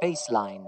Baseline.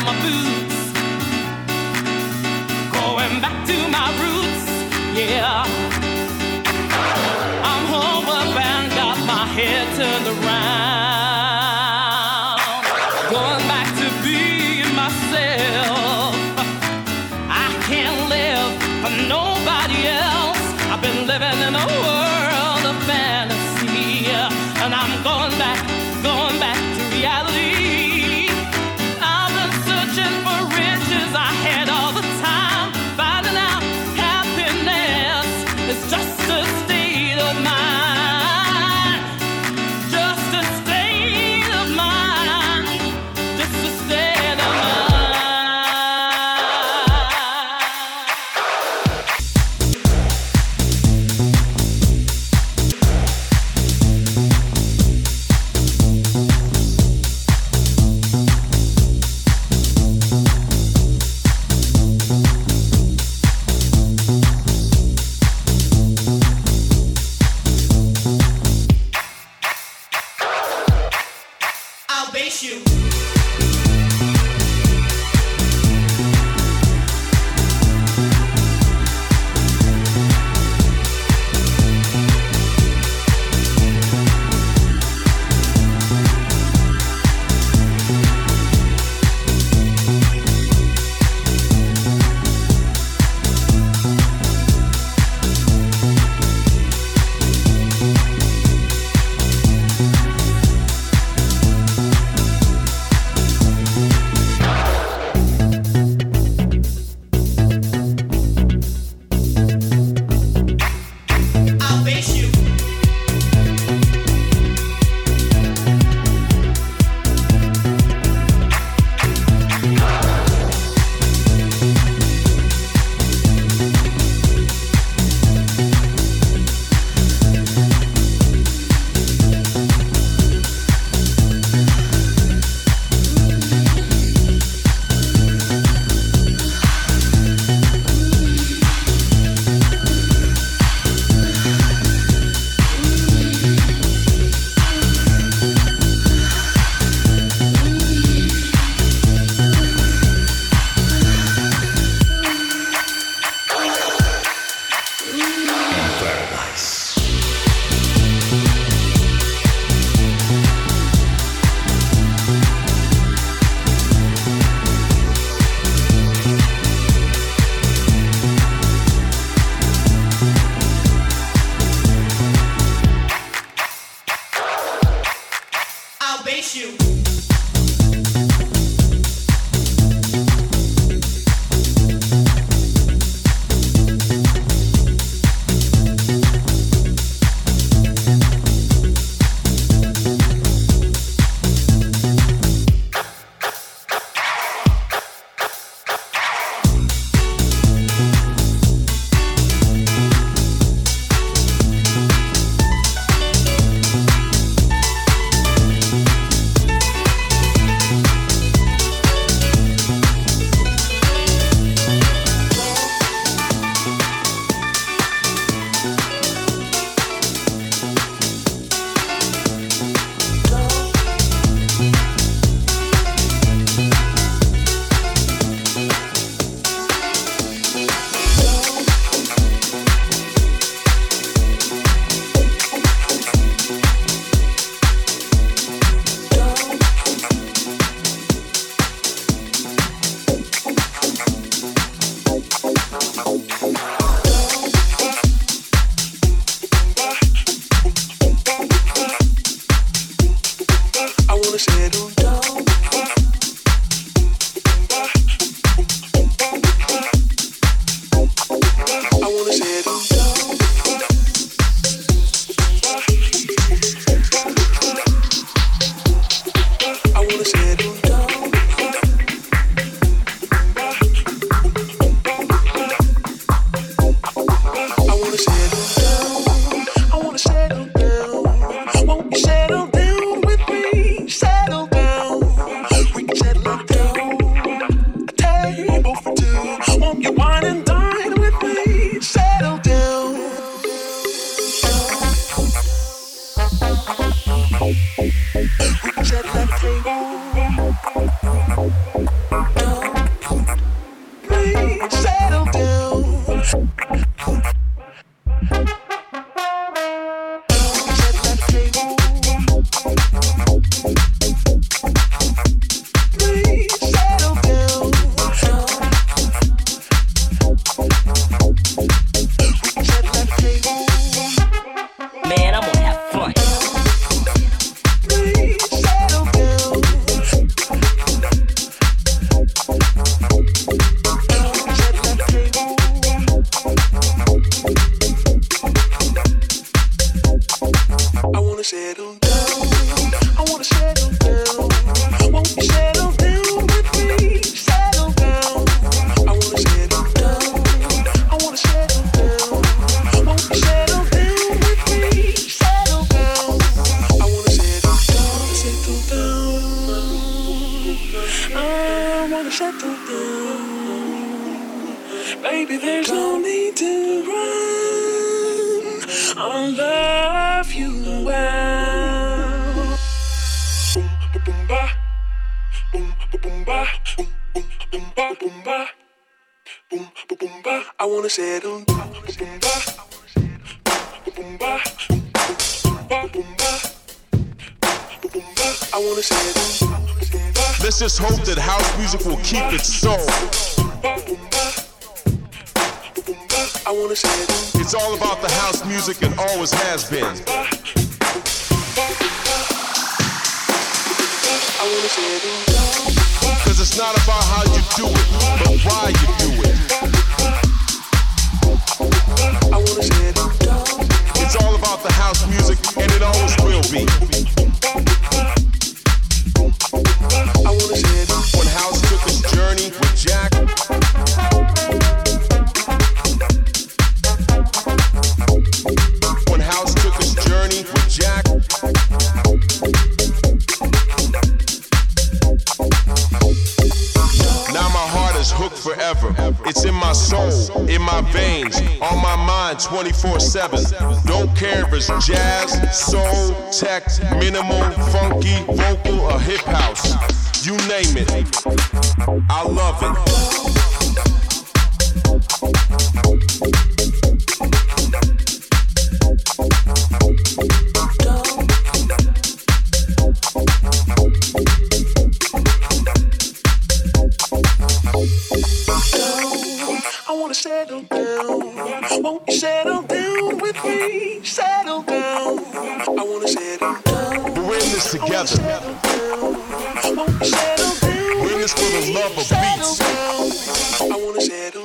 My boots, together. Smoke settle down. I won't settle down with me. Settle down. I want to settle down. We're in this together. We're in this for the love of beats. I wanna settle.